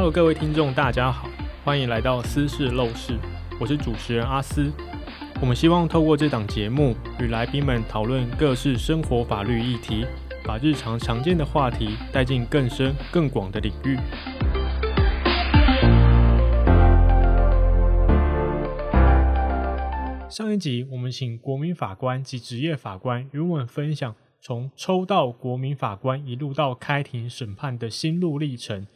Hello，各位听众，大家好，欢迎来到私事陋室，我是主持人阿斯。我们希望透过这档节目，与来宾们讨论各式生活法律议题，把日常常见的话题带进更深更广的领域。上一集，我们请国民法官及职业法官与我们分享从抽到国民法官一路到开庭审判的心路历程。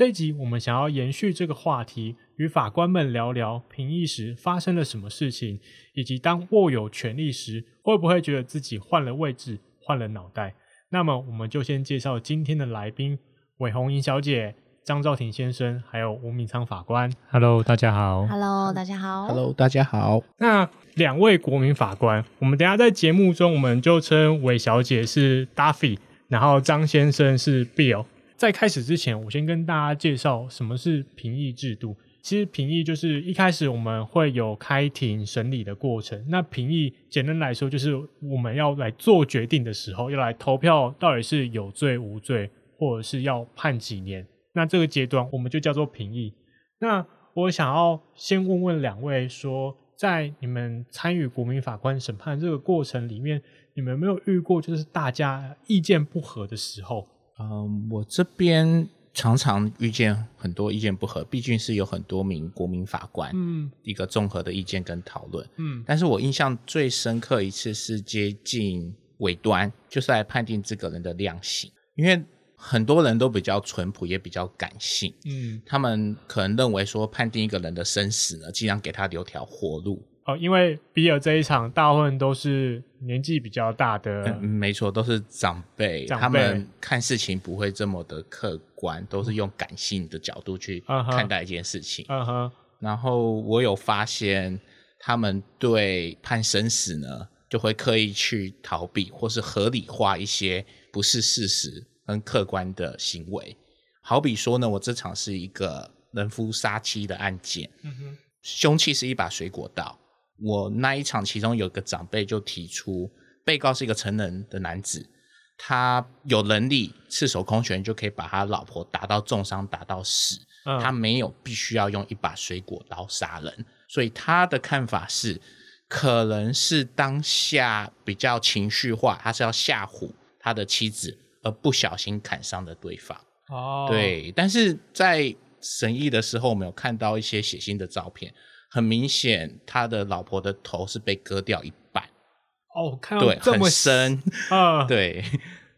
这一集我们想要延续这个话题，与法官们聊聊评议时发生了什么事情，以及当握有权力时会不会觉得自己换了位置、换了脑袋。那么我们就先介绍今天的来宾：韦红莹小姐、张兆廷先生，还有吴敏昌法官。Hello，大家好。Hello，大家好。Hello，大家好。那两位国民法官，我们等一下在节目中我们就称韦小姐是 Duffy，然后张先生是 Bill。在开始之前，我先跟大家介绍什么是评议制度。其实评议就是一开始我们会有开庭审理的过程。那评议简单来说，就是我们要来做决定的时候，要来投票到底是有罪无罪，或者是要判几年。那这个阶段我们就叫做评议。那我想要先问问两位说，在你们参与国民法官审判这个过程里面，你们有没有遇过就是大家意见不合的时候？嗯，我这边常常遇见很多意见不合，毕竟是有很多名国民法官，嗯，一个综合的意见跟讨论，嗯，但是我印象最深刻一次是接近尾端，就是来判定这个人的量刑，因为很多人都比较淳朴，也比较感性，嗯，他们可能认为说判定一个人的生死呢，尽量给他留条活路。哦，因为比尔这一场大部分都是年纪比较大的，嗯，没错，都是长辈，长辈，他们看事情不会这么的客观，都是用感性的角度去看待一件事情。嗯哼。然后我有发现，他们对判生死呢，就会刻意去逃避，或是合理化一些不是事实跟客观的行为。好比说呢，我这场是一个人夫杀妻的案件，嗯哼，凶器是一把水果刀。我那一场，其中有个长辈就提出，被告是一个成人的男子，他有能力赤手空拳就可以把他老婆打到重伤，打到死，嗯，他没有必须要用一把水果刀杀人，所以他的看法是，可能是当下比较情绪化，他是要吓唬他的妻子，而不小心砍伤了对方。哦，对，但是在审议的时候，我们有看到一些血腥的照片。很明显，他的老婆的头是被割掉一半。哦，看到这么很深 啊！对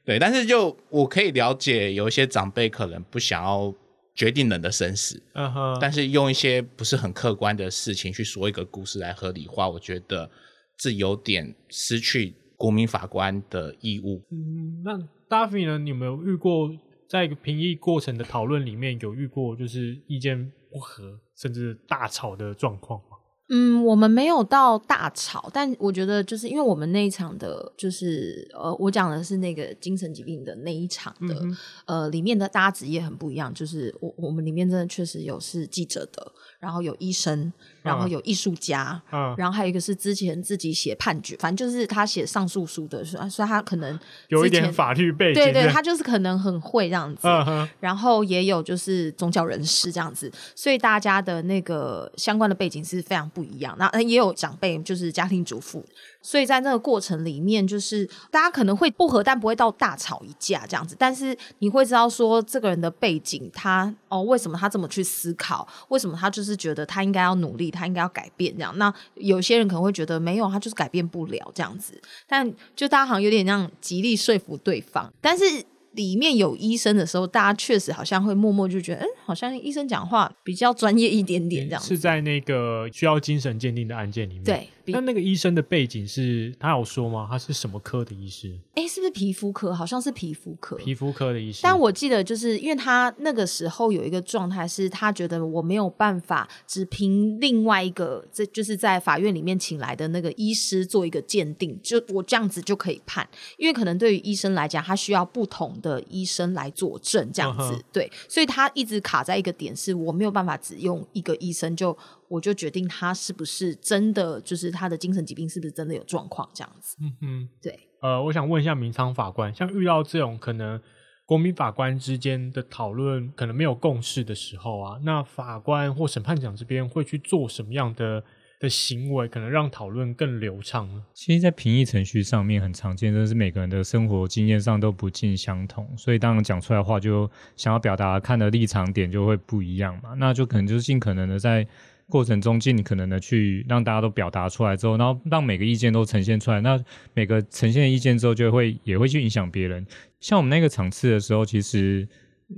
对，但是就我可以了解，有一些长辈可能不想要决定人的生死，嗯哼。但是用一些不是很客观的事情去说一个故事来合理化，我觉得这有点失去国民法官的义务。嗯，那 Daffy 呢？你有没有遇过在一个评议过程的讨论里面有遇过就是意见不合？甚至大吵的状况吗？嗯，我们没有到大吵，但我觉得就是因为我们那一场的，就是呃，我讲的是那个精神疾病的那一场的，嗯、呃，里面的大家职业很不一样，就是我我们里面真的确实有是记者的，然后有医生。然后有艺术家，嗯，然后还有一个是之前自己写判决，反正就是他写上诉书的，所以他可能有一点法律背景，对对，他就是可能很会这样子。嗯，然后也有就是宗教人士这样子，所以大家的那个相关的背景是非常不一样。那也有长辈，就是家庭主妇。所以在那个过程里面，就是大家可能会不和，但不会到大吵一架这样子。但是你会知道说，这个人的背景，他哦，为什么他这么去思考？为什么他就是觉得他应该要努力，他应该要改变这样？那有些人可能会觉得没有，他就是改变不了这样子。但就大家好像有点这样极力说服对方，但是。里面有医生的时候，大家确实好像会默默就觉得，嗯，好像医生讲话比较专业一点点这样子。是在那个需要精神鉴定的案件里面。对。那那个医生的背景是他有说吗？他是什么科的医师？哎，是不是皮肤科？好像是皮肤科。皮肤科的医师。但我记得，就是因为他那个时候有一个状态，是他觉得我没有办法只凭另外一个，这就是在法院里面请来的那个医师做一个鉴定，就我这样子就可以判。因为可能对于医生来讲，他需要不同的医生来作证，这样子。Uh-huh. 对，所以他一直卡在一个点，是我没有办法只用一个医生就。我就决定他是不是真的，就是他的精神疾病是不是真的有状况这样子。嗯哼，对。呃，我想问一下明昌法官，像遇到这种可能国民法官之间的讨论可能没有共识的时候啊，那法官或审判长这边会去做什么样的的行为，可能让讨论更流畅呢？其实，在评议程序上面很常见，就是每个人的生活经验上都不尽相同，所以当然讲出来的话，就想要表达看的立场点就会不一样嘛。那就可能就是尽可能的在过程中尽可能的去让大家都表达出来之后，然后让每个意见都呈现出来。那每个呈现的意见之后，就会也会去影响别人。像我们那个场次的时候，其实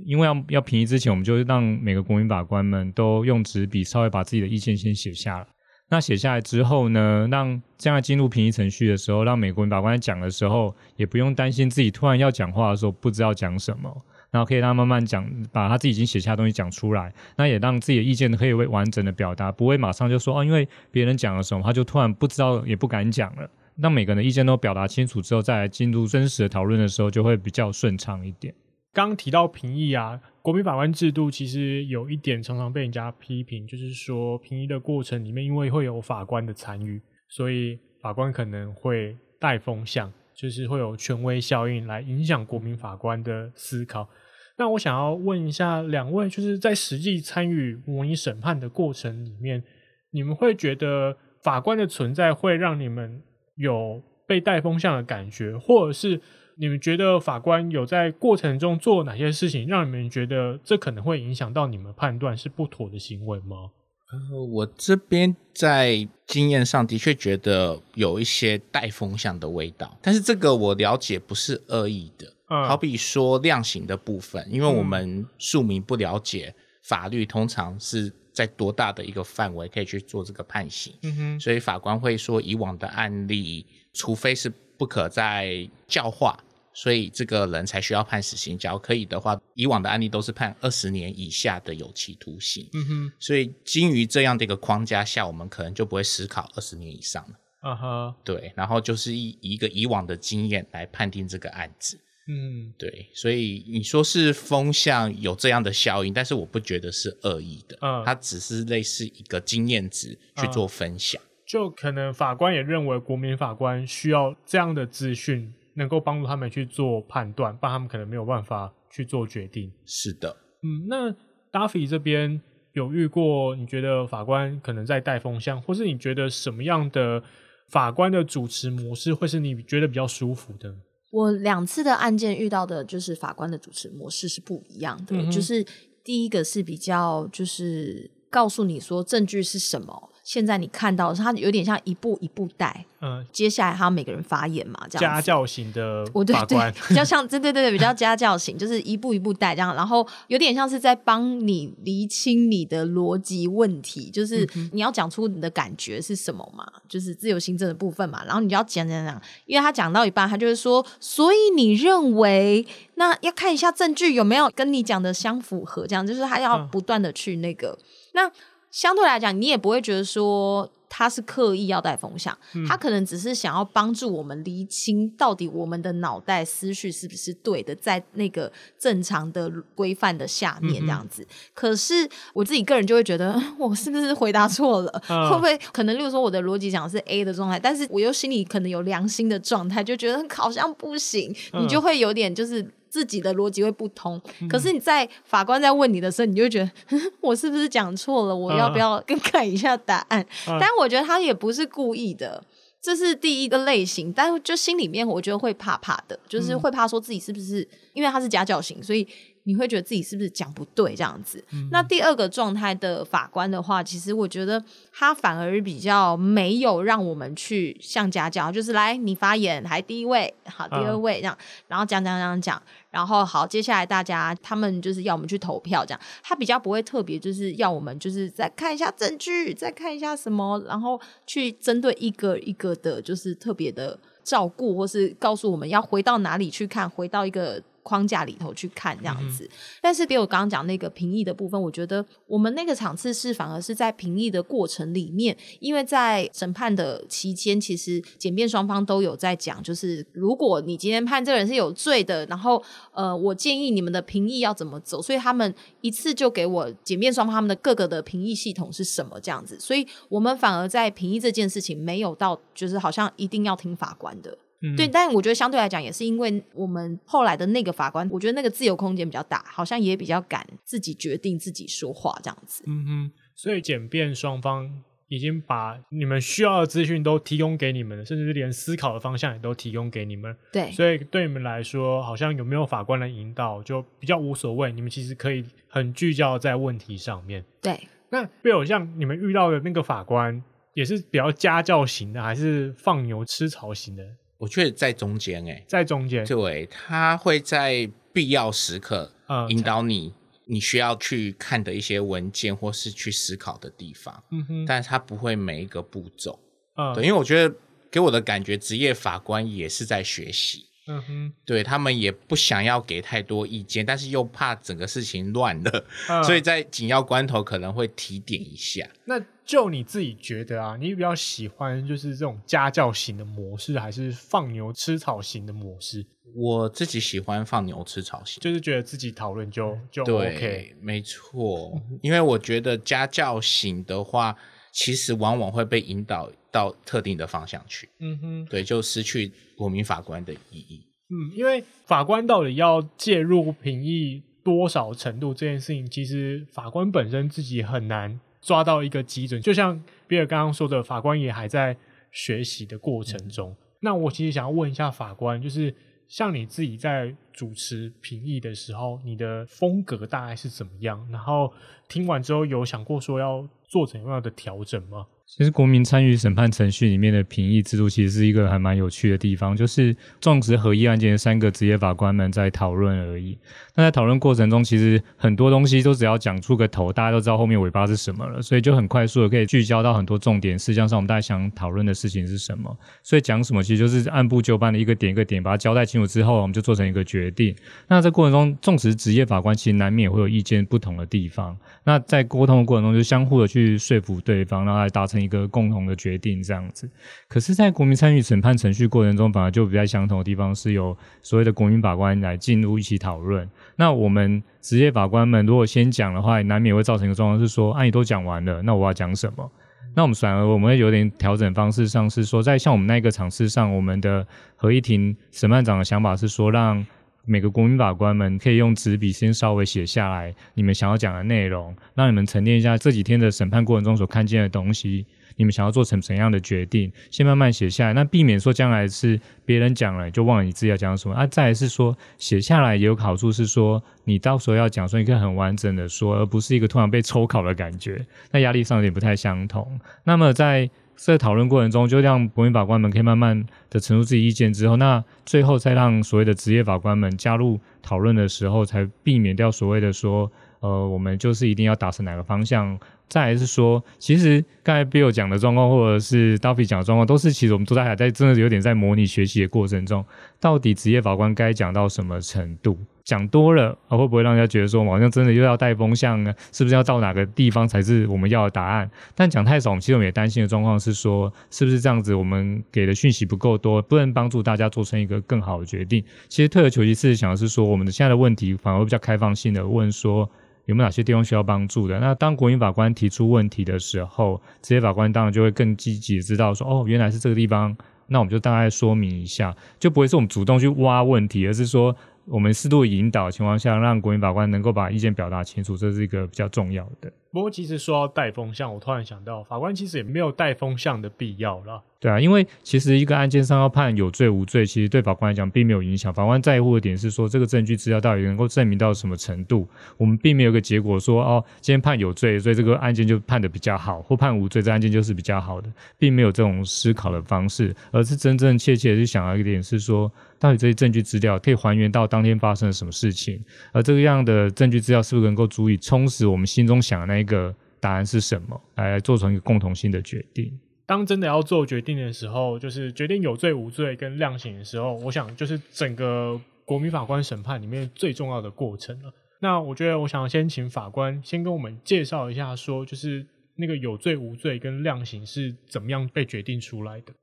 因为要要评议之前，我们就让每个国民法官们都用纸笔稍微把自己的意见先写下来。那写下来之后呢，让这样进入评议程序的时候，让每个国民法官讲的时候，也不用担心自己突然要讲话的时候不知道讲什么。然后可以让他慢慢讲，把他自己已经写下的东西讲出来，那也让自己的意见可以为完整的表达，不会马上就说哦，因为别人讲了什么，他就突然不知道也不敢讲了。让每个人的意见都表达清楚之后，再来进入真实的讨论的时候，就会比较顺畅一点。刚刚提到评议啊，国民法官制度其实有一点常常被人家批评，就是说评议的过程里面，因为会有法官的参与，所以法官可能会带风向，就是会有权威效应来影响国民法官的思考。那我想要问一下两位，就是在实际参与模拟审判的过程里面，你们会觉得法官的存在会让你们有被带风向的感觉，或者是你们觉得法官有在过程中做哪些事情，让你们觉得这可能会影响到你们判断是不妥的行为吗？呃，我这边在经验上的确觉得有一些带风向的味道，但是这个我了解不是恶意的。嗯、好比说量刑的部分，因为我们庶民不了解法律，通常是在多大的一个范围可以去做这个判刑，嗯哼，所以法官会说以往的案例，除非是不可再教化，所以这个人才需要判死刑。假如可以的话，以往的案例都是判二十年以下的有期徒刑，嗯哼，所以基于这样的一个框架下，我们可能就不会思考二十年以上了，啊哈，对，然后就是以一个以往的经验来判定这个案子。嗯，对，所以你说是风向有这样的效应，但是我不觉得是恶意的，嗯，它只是类似一个经验值去做分享，嗯，就可能法官也认为国民法官需要这样的资讯，能够帮助他们去做判断，不然他们可能没有办法去做决定。是的，嗯，那 Duffy 这边有遇过，你觉得法官可能在带风向，或是你觉得什么样的法官的主持模式会是你觉得比较舒服的？我两次的案件遇到的就是法官的主持模式是不一样的，嗯、就是第一个是比较就是告诉你说证据是什么。现在你看到的是，他有点像一步一步带，嗯，接下来他每个人发言嘛，这样家教型的法官，比较像，对对对对，比较家教型，就是一步一步带这样，然后有点像是在帮你厘清你的逻辑问题，就是你要讲出你的感觉是什么嘛，就是自由行政的部分嘛，然后你就要讲讲讲，因为他讲到一半，他就是说，所以你认为那要看一下证据有没有跟你讲的相符合，这样就是他要不断的去那个、嗯、那。相对来讲，你也不会觉得说他是刻意要带风向，嗯、他可能只是想要帮助我们厘清到底我们的脑袋思绪是不是对的，在那个正常的规范的下面这样子。嗯、可是我自己个人就会觉得，我是不是回答错了？嗯、会不会可能，例如说我的逻辑讲的是 A 的状态，但是我又心里可能有良心的状态，就觉得好像不行，嗯、你就会有点就是。自己的逻辑会不通，可是你在法官在问你的时候，你就觉得 我是不是讲错了？我要不要更改一下答案？但我觉得他也不是故意的，这是第一个类型。但就心里面，我觉得会怕怕的，就是会怕说自己是不是因为他是家教型，所以。你会觉得自己是不是讲不对这样子？嗯、那第二个状态的法官的话，其实我觉得他反而比较没有让我们去像家教，就是来你发言，还第一位，好，第二位这样，嗯、然后讲讲讲讲，然后好，接下来大家他们就是要我们去投票这样，他比较不会特别就是要我们就是再看一下证据，再看一下什么，然后去针对一个一个的，就是特别的照顾，或是告诉我们要回到哪里去看，回到一个。框架里头去看这样子，嗯、但是比我刚刚讲那个评议的部分，我觉得我们那个场次是反而是在评议的过程里面，因为在审判的期间，其实检辩双方都有在讲，就是如果你今天判这个人是有罪的，然后呃，我建议你们的评议要怎么走，所以他们一次就给我检辩双方他们的各个的评议系统是什么这样子，所以我们反而在评议这件事情没有到就是好像一定要听法官的。嗯、对，但我觉得相对来讲，也是因为我们后来的那个法官，我觉得那个自由空间比较大，好像也比较敢自己决定自己说话这样子。嗯哼，所以检辩双方已经把你们需要的资讯都提供给你们了，甚至连思考的方向也都提供给你们。对，所以对你们来说，好像有没有法官的引导就比较无所谓，你们其实可以很聚焦在问题上面。对，那比如像你们遇到的那个法官，也是比较家教型的，还是放牛吃草型的？我觉得在中间哎、欸，在中间，对，他会在必要时刻引导你，你需要去看的一些文件或是去思考的地方。嗯哼，但是他不会每一个步骤。嗯，对，因为我觉得给我的感觉，职业法官也是在学习。嗯哼，对，他们也不想要给太多意见，但是又怕整个事情乱了，嗯、所以在紧要关头可能会提点一下。那就你自己觉得啊，你比较喜欢就是这种家教型的模式，还是放牛吃草型的模式？我自己喜欢放牛吃草型，就是觉得自己讨论就就 OK。对，没错，因为我觉得家教型的话，其实往往会被引导到特定的方向去，嗯哼，对，就失去国民法官的意义。嗯，因为法官到底要介入评议多少程度这件事情，其实法官本身自己很难抓到一个基准。就像比尔刚刚说的，法官也还在学习的过程中。嗯。那我其实想要问一下法官，就是像你自己在主持评议的时候，你的风格大概是怎么样？然后听完之后有想过说要做怎样的调整吗？其实国民参与审判程序里面的评议制度，其实是一个还蛮有趣的地方，就是种植合议案件的三个职业法官们在讨论而已。那在讨论过程中，其实很多东西都只要讲出个头，大家都知道后面尾巴是什么了，所以就很快速的可以聚焦到很多重点事项上，我们大家想讨论的事情是什么。所以讲什么，其实就是按部就班的一个点一个点把它交代清楚之后，我们就做成一个决定。那在过程中，纵使职业法官，其实难免会有意见不同的地方。那在沟通的过程中，就相互的去说服对方，然后来达成一个共同的决定，这样子。可是，在国民参与审判程序过程中，反而就不太相同的地方，是由所谓的国民法官来进入一起讨论。那我们职业法官们如果先讲的话，难免会造成一个状况，是说，啊，你都讲完了，那我要讲什么？那我们反而我们会有点调整方式上，是说，在像我们那个场次上，我们的合议庭审判长的想法是说，让每个国民法官们可以用纸笔先稍微写下来你们想要讲的内容，让你们沉淀一下这几天的审判过程中所看见的东西。你们想要做成怎样的决定，先慢慢写下来，那避免说将来是别人讲了就忘了你自己要讲什么啊。再来是说写下来也有好处，是说你到时候要讲说一个很完整的说，而不是一个突然被抽考的感觉，那压力上有点不太相同。那么在在讨论过程中，就让国民法官们可以慢慢的陈述自己意见之后，那最后再让所谓的职业法官们加入讨论的时候，才避免掉所谓的说，呃，我们就是一定要达成哪个方向。再来是说，其实刚才 Bill 讲的状况，或者是 Duffy 讲的状况，都是其实我们都在还在真的有点在模拟学习的过程中，到底职业法官该讲到什么程度？讲多了啊，会不会让人家觉得说，好像真的又要带风向呢？是不是要到哪个地方才是我们要的答案？但讲太少，我们其实我们也担心的状况是说，是不是这样子，我们给的讯息不够多，不能帮助大家做成一个更好的决定？其实退而求其次，想的是说，我们的现在的问题反而会比较开放性的问说。有没有哪些地方需要帮助的？那当国民法官提出问题的时候，职业法官当然就会更积极知道说，哦，原来是这个地方，那我们就大概说明一下，就不会是我们主动去挖问题，而是说我们适度引导情况下，让国民法官能够把意见表达清楚，这是一个比较重要的。不过，其实说到带风向，我突然想到，法官其实也没有带风向的必要了。对啊，因为其实一个案件上要判有罪无罪，其实对法官来讲并没有影响。法官在乎的点是说，这个证据资料到底能够证明到什么程度。我们并没有一个结果说，哦，今天判有罪，所以这个案件就判得比较好；或判无罪，这案件就是比较好的，并没有这种思考的方式，而是真真切切的去想到一点是说，到底这些证据资料可以还原到当天发生了什么事情，而这个样的证据资料是不是能够足以充实我们心中想的那一个答案是什么，来做成一个共同性的决定。当真的要做决定的时候，就是决定有罪无罪跟量刑的时候，我想就是整个国民法官审判里面最重要的过程了。那我觉得，我想先请法官先跟我们介绍一下，说就是那个有罪无罪跟量刑是怎么样被决定出来的。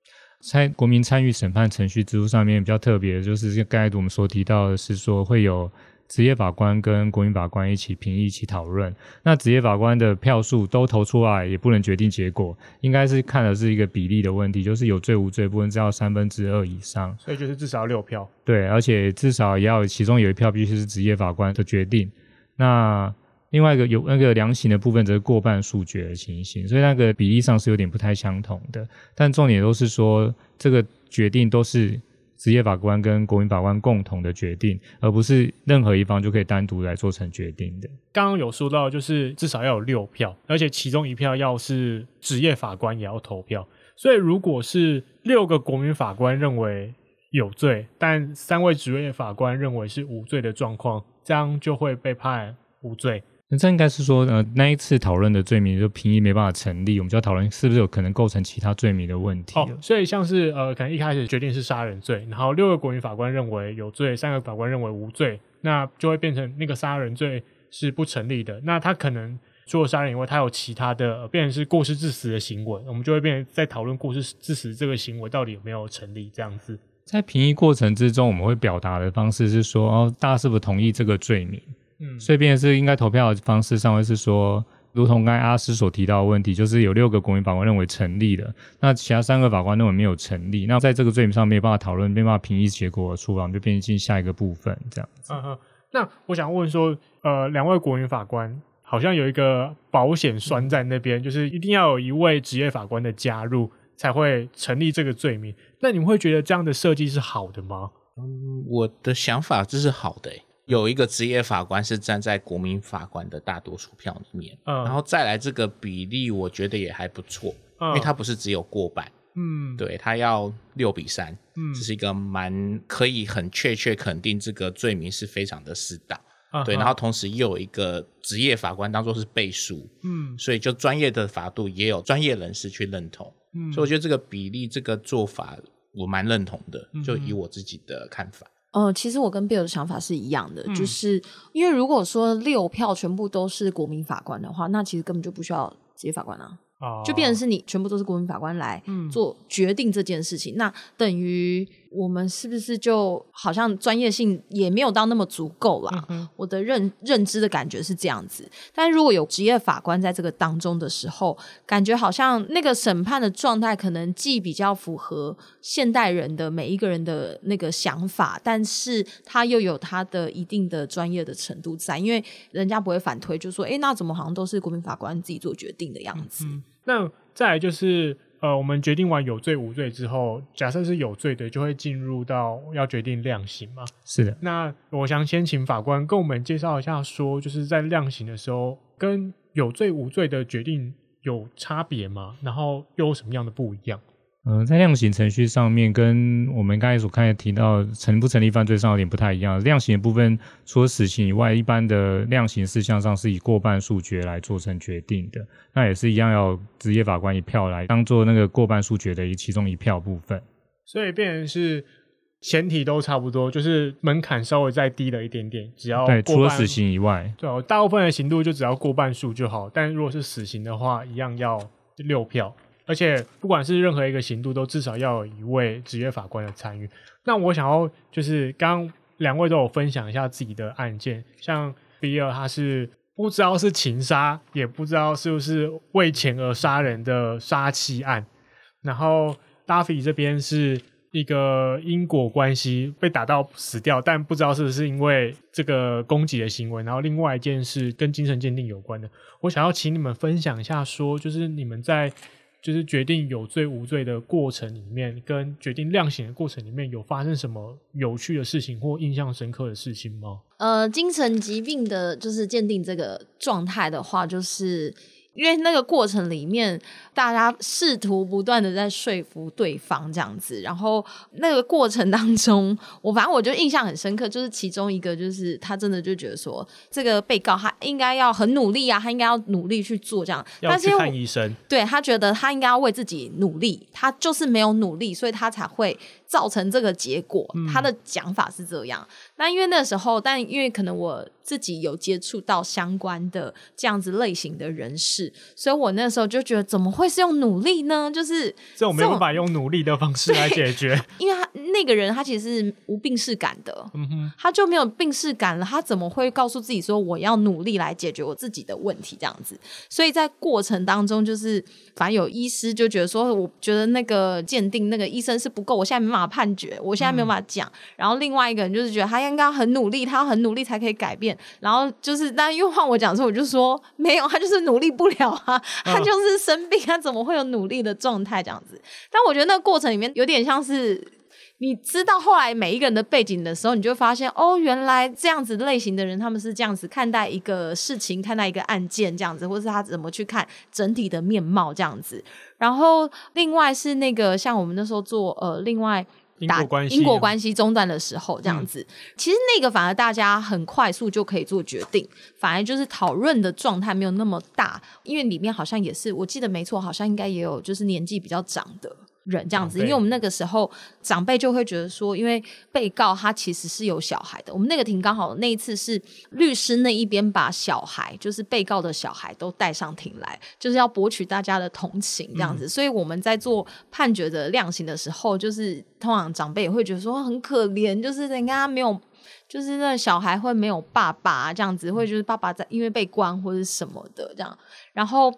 在国民参与审判程序制度上面比较特别的就是刚才我们所提到的是说会有。职业法官跟国民法官一起评议、一起讨论。那职业法官的票数都投出来，也不能决定结果，应该是看的是一个比例的问题，就是有罪无罪，不能只要三分之二以上。所以就是至少要六票。对，而且至少也要其中有一票必须是职业法官的决定。那另外一个有那个量刑的部分，则是过半数决的情形，所以那个比例上是有点不太相同的。但重点都是说，这个决定都是职业法官跟国民法官共同的决定，而不是任何一方就可以单独来做成决定的。刚刚有说到，就是至少要有六票，而且其中一票要是职业法官也要投票。所以如果是六个国民法官认为有罪，但三位职业法官认为是无罪的状况，这样就会被判无罪。那这应该是说，呃，那一次讨论的罪名就评议没办法成立，我们就要讨论是不是有可能构成其他罪名的问题。哦，所以像是呃，可能一开始决定是杀人罪，然后六个国民法官认为有罪，三个法官认为无罪，那就会变成那个杀人罪是不成立的。那他可能除了杀人以外，他有其他的，呃、变成是过失致死的行为，我们就会变成在讨论过失致死这个行为到底有没有成立这样子。在评议过程之中，我们会表达的方式是说，哦，大家是不是同意这个罪名？嗯，所以变的是应该投票的方式上会是说，如同刚才阿斯所提到的问题，就是有六个国民法官认为成立了，那其他三个法官认为没有成立，那在这个罪名上没有办法讨论，没办法评议结果出来，我们就变进下一个部分这样子。嗯哼，那我想问说，呃，两位国民法官好像有一个保险栓在那边，就是一定要有一位职业法官的加入才会成立这个罪名。那你们会觉得这样的设计是好的吗？嗯，我的想法这是好的欸。有一个职业法官是站在国民法官的大多数票里面，嗯，然后再来这个比例，我觉得也还不错，嗯，因为他不是只有过半，嗯，对，他要六比三，嗯，这是一个蛮可以很确切肯定这个罪名是非常的适当，嗯，对，然后同时又有一个职业法官当做是背书，嗯，所以就专业的法度也有专业人士去认同，嗯，所以我觉得这个比例这个做法我蛮认同的，就以我自己的看法。呃，其实我跟 Bill 的想法是一样的，嗯、就是因为如果说六票全部都是国民法官的话，那其实根本就不需要职业法官啊。就变成是你全部都是国民法官来做决定这件事情，嗯、那等于我们是不是就好像专业性也没有到那么足够啦？嗯、我的认认知的感觉是这样子。但如果有职业法官在这个当中的时候，感觉好像那个审判的状态可能既比较符合现代人的每一个人的那个想法，但是他又有他的一定的专业的程度在，因为人家不会反推，就说：“哎，那怎么好像都是国民法官自己做决定的样子？”嗯那再来就是，呃，我们决定完有罪无罪之后，假设是有罪的，就会进入到要决定量刑嘛。是的。那我想先请法官跟我们介绍一下，说就是在量刑的时候，跟有罪无罪的决定有差别吗？然后又有什么样的不一样？嗯、呃，在量刑程序上面，跟我们刚才所看的提到成不成立犯罪上有点不太一样。量刑的部分，除了死刑以外，一般的量刑事项上是以过半数决来做成决定的。那也是一样，要职业法官一票来当做那个过半数决的一其中一票部分。所以变成是前提都差不多，就是门槛稍微再低了一点点，只要对，除了死刑以外，对，大部分的刑度就只要过半数就好。但如果是死刑的话，一样要六票。而且不管是任何一个刑度，都至少要有一位职业法官的参与。那我想要就是刚两位都有分享一下自己的案件，像比尔他是不知道是情杀，也不知道是不是为钱而杀人的杀妻案。然后 Duffy 这边是一个因果关系被打到死掉，但不知道是不是因为这个攻击的行为。然后另外一件是跟精神鉴定有关的。我想要请你们分享一下，说就是你们在。就是决定有罪无罪的过程里面，跟决定量刑的过程里面有发生什么有趣的事情或印象深刻的事情吗？呃，精神疾病的，就是鉴定这个状态的话，就是。因为那个过程里面，大家试图不断的在说服对方这样子，然后那个过程当中，我反正我就印象很深刻，就是其中一个就是他真的就觉得说，这个被告他应该要很努力啊，他应该要努力去做这样，要去看医生，对，他觉得他应该要为自己努力，他就是没有努力，所以他才会。造成这个结果，他的讲法是这样。嗯、那因为那时候，但因为可能我自己有接触到相关的这样子类型的人士，所以我那时候就觉得，怎么会是用努力呢？就是这种没有办法用努力的方式来解决。因为他那个人他其实是无病逝感的，嗯哼，他就没有病逝感了，他怎么会告诉自己说我要努力来解决我自己的问题这样子？所以在过程当中，就是反正有医师就觉得说，我觉得那个鉴定那个医生是不够，我现在没办法判决，我现在没有办法讲。嗯、然后另外一个人就是觉得他应该很努力，他要很努力才可以改变。然后就是，但又换我讲的时候，我就说没有，他就是努力不了啊，他就是生病，他怎么会有努力的状态这样子？但我觉得那个过程里面有点像是。你知道后来每一个人的背景的时候，你就发现哦，原来这样子类型的人，他们是这样子看待一个事情，看待一个案件这样子，或是他怎么去看整体的面貌这样子。然后另外是那个像我们那时候做呃，另外打因果关系中断的时候这样子，嗯、其实那个反而大家很快速就可以做决定，反而就是讨论的状态没有那么大，因为里面好像也是我记得没错，好像应该也有就是年纪比较长的。人这样子，因为我们那个时候长辈就会觉得说，因为被告他其实是有小孩的。我们那个庭刚好那一次是律师那一边把小孩，就是被告的小孩都带上庭来，就是要博取大家的同情这样子。嗯、所以我们在做判决的量刑的时候，就是通常长辈也会觉得说很可怜，就是人家没有，就是那小孩会没有爸爸这样子，会就是爸爸在因为被关或者什么的这样，然后。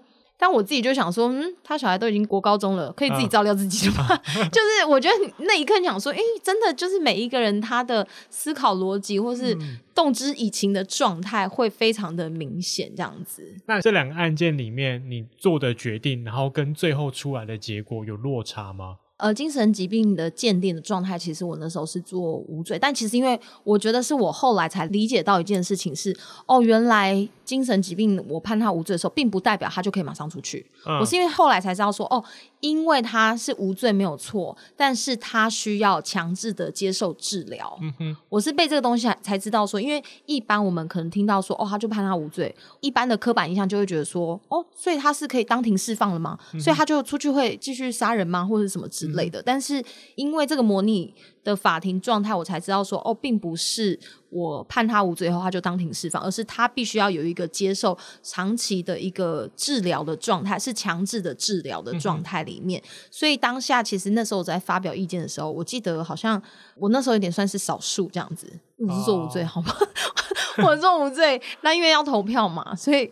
但我自己就想说，嗯，他小孩都已经国高中了，可以自己照料自己了吗？嗯、就是我觉得那一刻你想说，哎、欸，真的就是每一个人他的思考逻辑或是动之以情的状态会非常的明显，这样子。那这两个案件里面，你做的决定，然后跟最后出来的结果有落差吗？呃，精神疾病的鉴定的状态，其实我那时候是做无罪，但其实因为我觉得是我后来才理解到一件事情是，哦，原来精神疾病我判他无罪的时候，并不代表他就可以马上出去。嗯、我是因为后来才知道说，哦，因为他是无罪没有错，但是他需要强制的接受治疗。嗯哼，我是被这个东西才知道说，因为一般我们可能听到说，哦，他就判他无罪，一般的刻板印象就会觉得说，哦，所以他是可以当庭释放了吗？嗯、所以他就出去会继续杀人吗？或者什么之类的？嗯、但是因为这个模拟的法庭状态，我才知道说，哦，并不是我判他无罪后他就当庭释放，而是他必须要有一个接受长期的一个治疗的状态，是强制的治疗的状态里面。嗯、所以当下其实那时候我在发表意见的时候，我记得好像我那时候有点算是少数这样子，我是说无罪好吗？我说无罪，那因为要投票嘛，所以。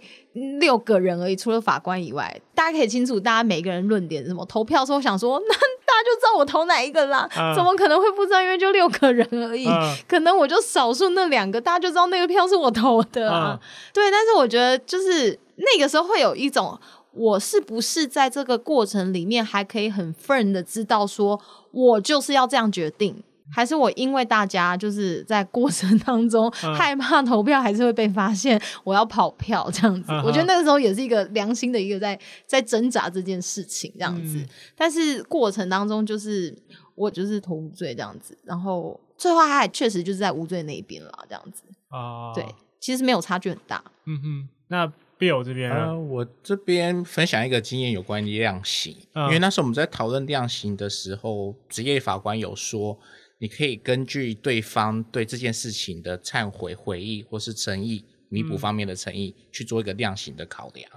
六个人而已，除了法官以外，大家可以清楚，大家每个人论点是什么。投票的时候想说，那大家就知道我投哪一个啦，嗯、怎么可能会不知道？因为就六个人而已，嗯、可能我就少数那两个，大家就知道那个票是我投的对，但是我觉得就是那个时候会有一种，我是不是在这个过程里面还可以很 firm 的知道，说我就是要这样决定。还是我因为大家就是在过程当中害怕投票还是会被发现，我要跑票这样子。嗯、我觉得那个时候也是一个良心的一个在在挣扎这件事情这样子。嗯、但是过程当中就是我就是投无罪这样子，然后最后他还确实就是在无罪那一边了这样子。啊，对，其实没有差距很大。嗯哼，那 Bill 这边，呃，我这边分享一个经验有关于量刑，嗯、因为那时候我们在讨论量刑的时候，职业法官有说。你可以根据对方对这件事情的忏悔、悔意或是诚意、弥补方面的诚意，嗯、去做一个量刑的考量。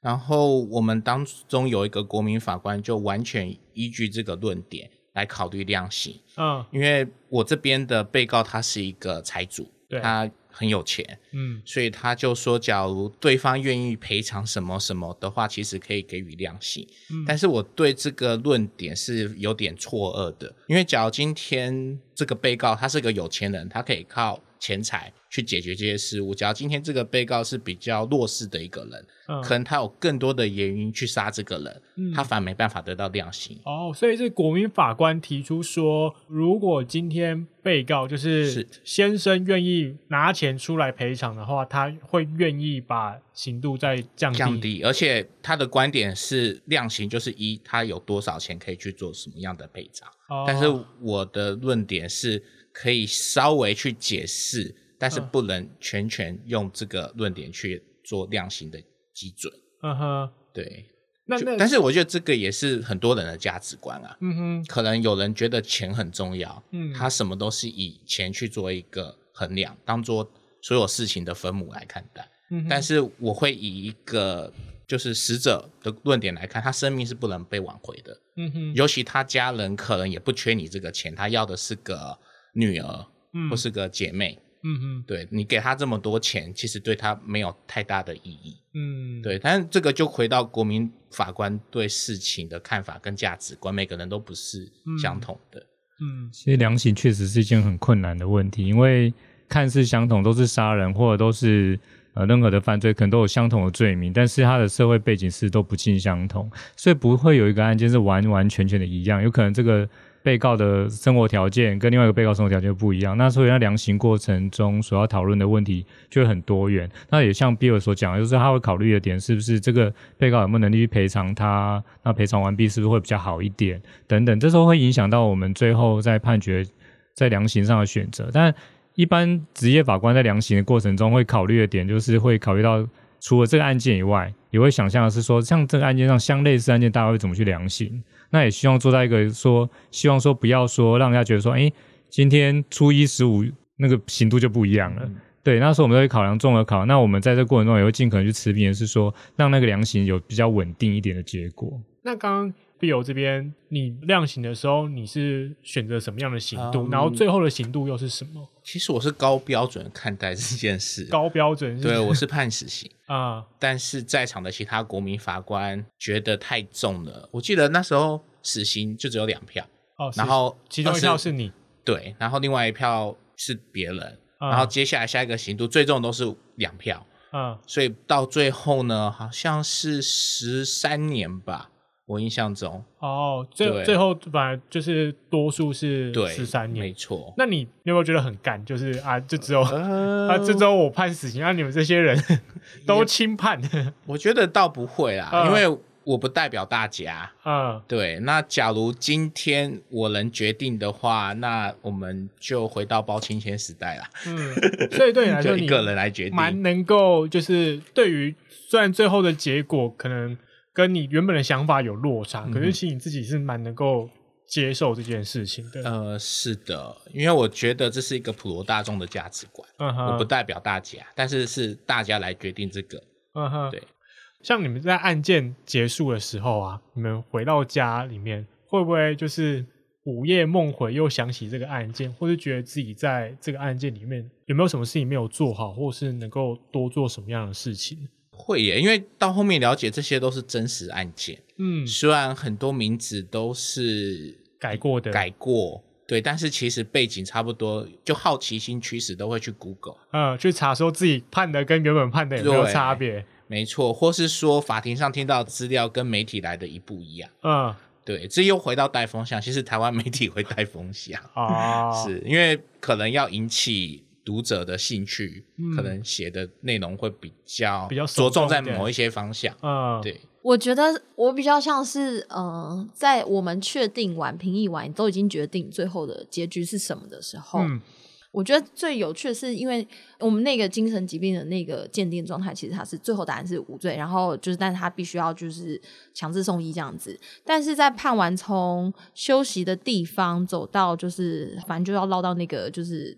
然后我们当中有一个国民法官，就完全依据这个论点来考虑量刑。嗯，因为我这边的被告他是一个财主，对他。很有钱，嗯，所以他就说，假如对方愿意赔偿什么什么的话，其实可以给予量刑。嗯，但是我对这个论点是有点错愕的，因为假如今天这个被告他是个有钱人，他可以靠钱财去解决这些事物。假如今天这个被告是比较弱势的一个人，嗯、可能他有更多的原因去杀这个人，嗯、他反而没办法得到量刑。哦，所以是国民法官提出说，如果今天被告就是先生愿意拿钱出来赔偿的话，他会愿意把刑度再降低。降低，而且他的观点是量刑就是一，他有多少钱可以去做什么样的赔偿。哦、但是我的论点是。可以稍微去解释，但是不能全权用这个论点去做量刑的基准。嗯哼，对。那那但是我觉得这个也是很多人的价值观啊。嗯哼，可能有人觉得钱很重要，嗯，他什么都是以钱去做一个衡量，当做所有事情的分母来看待。嗯哼，但是我会以一个就是死者的论点来看，他生命是不能被挽回的。嗯哼，尤其他家人可能也不缺你这个钱，他要的是个女儿，嗯，或是个姐妹。嗯嗯，对，你给她这么多钱，其实对她没有太大的意义。嗯，对，但是这个就回到国民法官对事情的看法跟价值观，每个人都不是相同的。嗯，嗯，其实量刑确实是一件很困难的问题，因为看似相同，都是杀人或者都是。呃，任何的犯罪可能都有相同的罪名，但是他的社会背景是都不尽相同，所以不会有一个案件是完完全全的一样。有可能这个被告的生活条件跟另外一个被告生活条件不一样，那所以在量刑过程中所要讨论的问题就会很多元。那也像比尔所讲，就是他会考虑的点是不是这个被告有没有能力去赔偿他？那赔偿完毕是不是会比较好一点？等等，这时候会影响到我们最后在判决在量刑上的选择，但。一般职业法官在量刑的过程中会考虑的点，就是会考虑到除了这个案件以外，也会想象的是说，像这个案件上相类似案件，大家会怎么去量刑？那也希望做到一个说，希望说不要说让人家觉得说，哎，今天初一十五那个刑度就不一样了。嗯、对，那时候我们都会考量综合考，那我们在这个过程中也会尽可能去持平的是说，让那个量刑有比较稳定一点的结果。那刚刚。Bill 这边，你量刑的时候，你是选择什么样的刑度？嗯、然后最后的刑度又是什么？其实我是高标准看待这件事。高标准是？对，我是判死刑 啊，嗯、但是在场的其他国民法官觉得太重了。我记得那时候死刑就只有两票哦，然后其中一票是你，对，然后另外一票是别人，嗯、然后接下来下一个刑度最重都是两票，嗯，所以到最后呢，好像是十三年吧。我印象中哦，最最后反正就是多数是十三年，没错。那你有没有觉得很干？就是啊，就只有、呃、啊，这周我判死刑，啊，你们这些人 都轻判。我觉得倒不会啦，呃、因为我不代表大家。嗯、呃，对。那假如今天我能决定的话，那我们就回到包青天时代啦。嗯，所以对你 来说，一个人来决定，蛮能够就是对于虽然最后的结果可能。跟你原本的想法有落差，可是其实你自己是蛮能够接受这件事情的。呃，是的，因为我觉得这是一个普罗大众的价值观，嗯哼，我不代表大家，但是是大家来决定这个。嗯哼，对。像你们在案件结束的时候啊，你们回到家里面，会不会就是午夜梦回，又想起这个案件，或是觉得自己在这个案件里面有没有什么事情没有做好，或是能够多做什么样的事情？会耶，因为到后面了解这些都是真实案件，嗯，虽然很多名字都是改过的，改过，对，但是其实背景差不多，就好奇心驱使都会去 Google，嗯，去查说自己判的跟原本判的有没有差别，没错，或是说法庭上听到资料跟媒体来的一不一样，嗯，对，这又回到带风向，其实台湾媒体会带风向，哦，是因为可能要引起。读者的兴趣，嗯、可能写的内容会比较比较着重在某一些方向。嗯，对，我觉得我比较像是，嗯、呃，在我们确定完评议完，都已经决定最后的结局是什么的时候，嗯、我觉得最有趣的是，因为我们那个精神疾病的那个鉴定状态，其实它是最后答案是无罪，然后就是，但是他必须要就是强制送医这样子。但是在判完从休息的地方走到，就是反正就要绕到那个就是。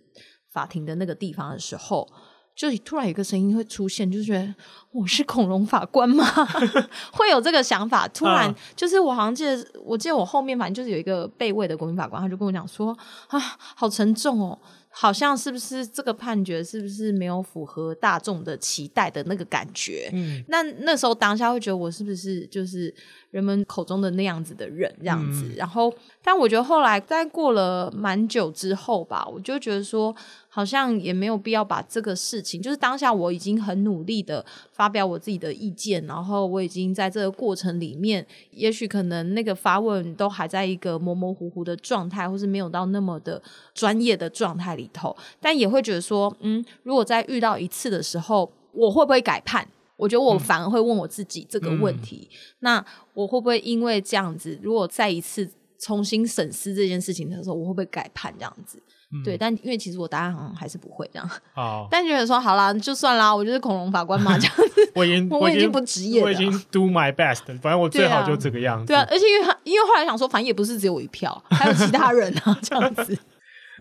法庭的那个地方的时候，就突然有一个声音会出现，就是觉得我是恐龙法官吗？会有这个想法。突然，就是我好像记得，我记得我后面反正就是有一个被位的国民法官，他就跟我讲说：“啊，好沉重哦，好像是不是这个判决是不是没有符合大众的期待的那个感觉？”嗯，那那时候当下会觉得我是不是就是。人们口中的那样子的人，这样子，嗯、然后，但我觉得后来在过了蛮久之后吧，我就觉得说，好像也没有必要把这个事情，就是当下我已经很努力的发表我自己的意见，然后我已经在这个过程里面，也许可能那个发问都还在一个模模糊糊的状态，或是没有到那么的专业的状态里头，但也会觉得说，嗯，如果再遇到一次的时候，我会不会改判？我觉得我反而会问我自己这个问题，嗯、那我会不会因为这样子，如果再一次重新审视这件事情的时候，我会不会改判这样子？嗯、对，但因为其实我答案好像还是不会这样。哦，但觉得说好啦，就算啦，我就是恐龙法官嘛，这样子。我已经 我已经不职业了，我已经 do my best，反正我最好就这个样子。对啊，对啊，而且因为因为后来想说，反正也不是只有我一票，还有其他人啊，这样子。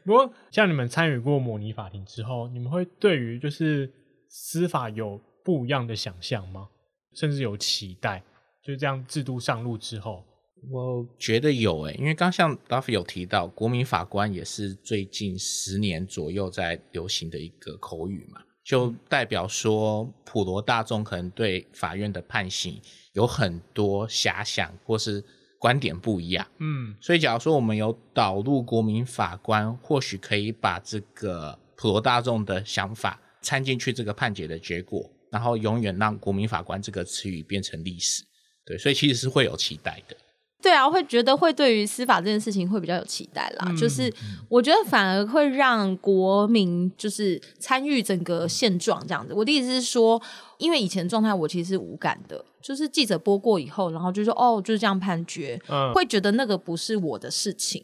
不过像你们参与过模拟法庭之后，你们会对于就是司法有不一样的想象吗？甚至有期待？就这样制度上路之后，我觉得有诶、欸，因为刚像 Duffy 有提到，国民法官也是最近十年左右在流行的一个口语嘛，就代表说普罗大众可能对法院的判刑有很多遐想或是观点不一样。嗯，所以假如说我们有导入国民法官，或许可以把这个普罗大众的想法掺进去这个判决的结果，然后永远让国民法官这个词语变成历史。对，所以其实是会有期待的。对啊，会觉得会对于司法这件事情会比较有期待啦。嗯、就是我觉得反而会让国民就是参与整个现状这样子。我的意思是说，因为以前状态我其实是无感的，就是记者播过以后，然后就说哦就是这样判决，嗯、会觉得那个不是我的事情。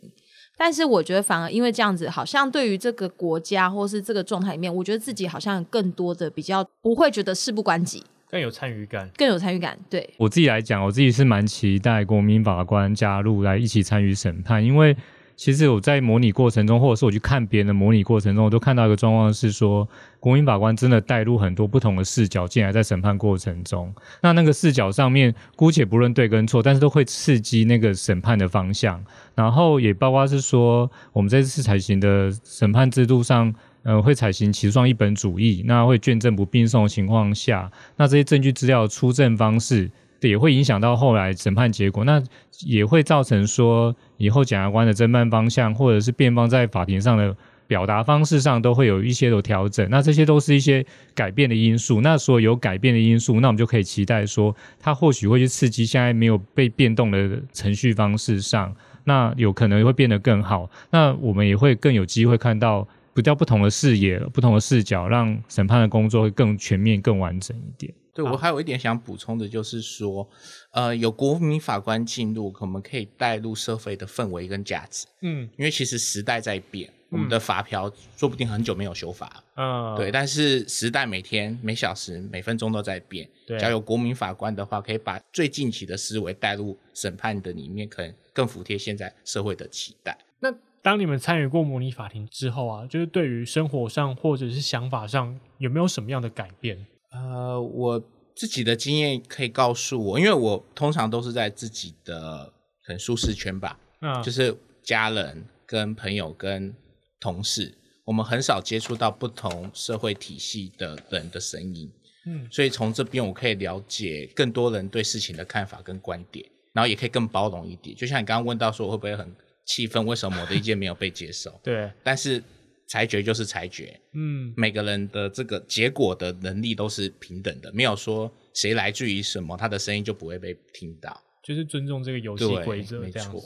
但是我觉得反而因为这样子，好像对于这个国家或是这个状态里面，我觉得自己好像更多的比较不会觉得事不关己。更有参与感，更有参与感。对我自己来讲，我自己是蛮期待国民法官加入来一起参与审判，因为其实我在模拟过程中，或者是我去看别人的模拟过程中，我都看到一个状况是说，国民法官真的带入很多不同的视角进来，在审判过程中，那那个视角上面，姑且不论对跟错，但是都会刺激那个审判的方向，然后也包括是说，我们这次采行的审判制度上。呃，会采行起诉状一本主义，那会卷证不并送的情况下，那这些证据资料出证方式也会影响到后来审判结果，那也会造成说以后检察官的侦办方向，或者是辩方在法庭上的表达方式上都会有一些的调整，那这些都是一些改变的因素。那所有改变的因素，那我们就可以期待说，它或许会去刺激现在没有被变动的程序方式上，那有可能会变得更好。那我们也会更有机会看到。比较不同的视野、不同的视角，让审判的工作会更全面、更完整一点。对，我还有一点想补充的，就是说，呃，有国民法官进入，我们可以带入社会的氛围跟价值。嗯，因为其实时代在变，我们的法条说不定很久没有修法。嗯，对，但是时代每天、每小时、每分钟都在变。对，只要有国民法官的话，可以把最近期的思维带入审判的里面，可能更服贴现在社会的期待。那。当你们参与过模拟法庭之后啊，就是对于生活上或者是想法上有没有什么样的改变？呃，我自己的经验可以告诉我，因为我通常都是在自己的很舒适圈吧，嗯，就是家人、跟朋友、跟同事，我们很少接触到不同社会体系的人的声音，嗯，所以从这边我可以了解更多人对事情的看法跟观点，然后也可以更包容一点。就像你刚刚问到说，我会不会很气愤，为什么我的意见没有被接受？对，但是裁决就是裁决，嗯，每个人的这个结果的能力都是平等的，没有说谁来自于什么，他的声音就不会被听到，就是尊重这个游戏规则，没错。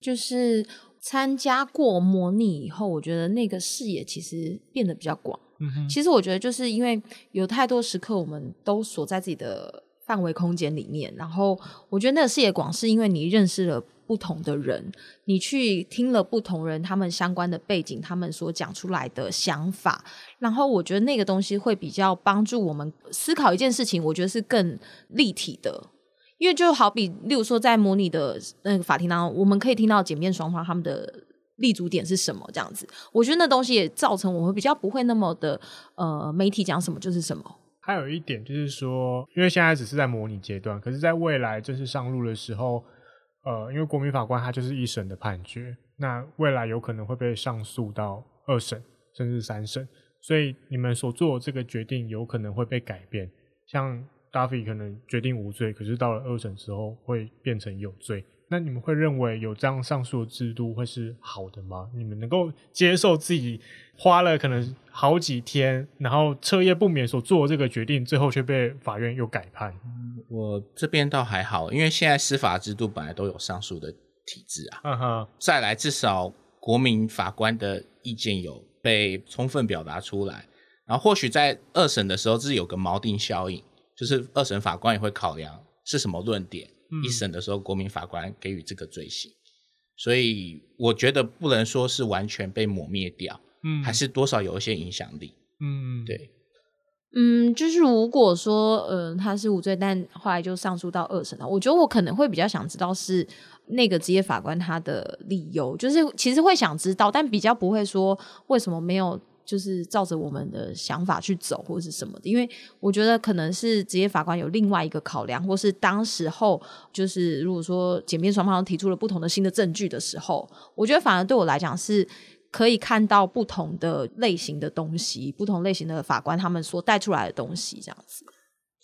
就是参加过模拟以后，我觉得那个视野其实变得比较广。嗯哼，其实我觉得就是因为有太多时刻，我们都锁在自己的范围空间里面，然后我觉得那个视野广，是因为你认识了。不同的人，你去听了不同人他们相关的背景，他们所讲出来的想法，然后我觉得那个东西会比较帮助我们思考一件事情，我觉得是更立体的。因为就好比，例如说在模拟的那个法庭当中，我们可以听到检辩双方他们的立足点是什么，这样子，我觉得那东西也造成我们比较不会那么的呃，媒体讲什么就是什么。还有一点就是说，因为现在只是在模拟阶段，可是在未来正式上路的时候。呃，因为国民法官他就是一审的判决，那未来有可能会被上诉到二审甚至三审，所以你们所做的这个决定有可能会被改变。像 Duffy 可能决定无罪，可是到了二审之后会变成有罪。那你们会认为有这样上诉的制度会是好的吗？你们能够接受自己花了可能好几天，然后彻夜不眠所做的这个决定，最后却被法院又改判？我这边倒还好，因为现在司法制度本来都有上诉的体制啊。嗯哼。再来，至少国民法官的意见有被充分表达出来，然后或许在二审的时候，这是有个锚定效应，就是二审法官也会考量是什么论点。一审的时候，国民法官给予这个罪行，所以我觉得不能说是完全被抹灭掉，嗯，还是多少有一些影响力，嗯，对，嗯，就是如果说，呃，他是无罪，但后来就上诉到二审了，我觉得我可能会比较想知道是那个职业法官他的理由，就是其实会想知道，但比较不会说为什么没有就是照着我们的想法去走，或者是什么的。因为我觉得可能是职业法官有另外一个考量，或是当时候就是如果说检辩双方提出了不同的新的证据的时候，我觉得反而对我来讲是可以看到不同的类型的东西，不同类型的法官他们所带出来的东西，这样子。